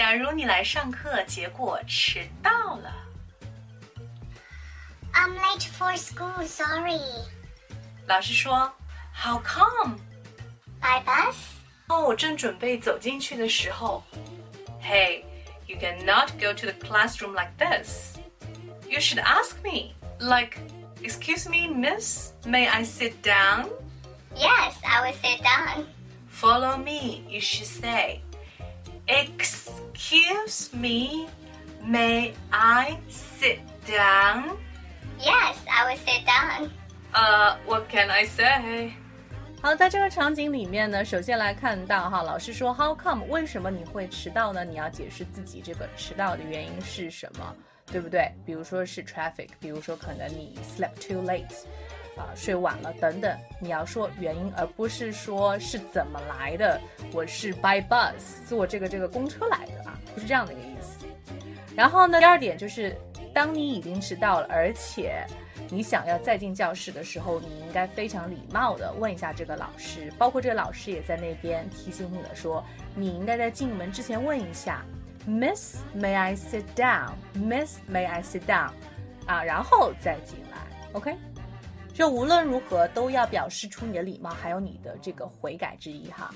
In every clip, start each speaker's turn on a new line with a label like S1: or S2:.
S1: 假如你来上课，结果迟到了。
S2: I'm late for school, sorry.
S1: 老师说，How come？
S2: By bus?
S1: 哦，我正准备走进去的时候，Hey, you cannot go to the classroom like this. You should ask me, like, Excuse me, miss, may I sit down?
S2: Yes, I will sit down.
S1: Follow me, you should say. Excuse me, may I sit down?
S2: Yes, I will sit down.
S1: Uh, what can I say?
S3: 好，在这个场景里面呢，首先来看到哈，老师说 How come？为什么你会迟到呢？你要解释自己这个迟到的原因是什么，对不对？比如说是 traffic，比如说可能你 slept too late，啊、睡晚了等等，你要说原因，而不是说是怎么来的。我是 by bus 坐这个这个公车来的啊，不是这样的一个意思。然后呢，第二点就是，当你已经迟到了，而且你想要再进教室的时候，你应该非常礼貌的问一下这个老师，包括这个老师也在那边提醒你了，说你应该在进门之前问一下，Miss May I sit down？Miss May I sit down？啊，然后再进来，OK？就无论如何都要表示出你的礼貌，还有你的这个悔改之意哈。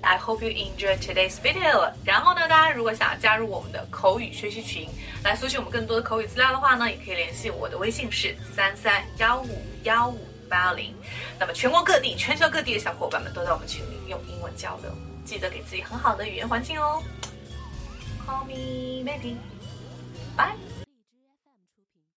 S1: I hope you enjoy today's video。然后呢，大家如果想要加入我们的口语学习群，来索取我们更多的口语资料的话呢，也可以联系我的微信是三三幺五幺五八零。那么全国各地、全球各地的小伙伴们都在我们群里用英文交流，记得给自己很好的语言环境哦。Call me maybe. Bye.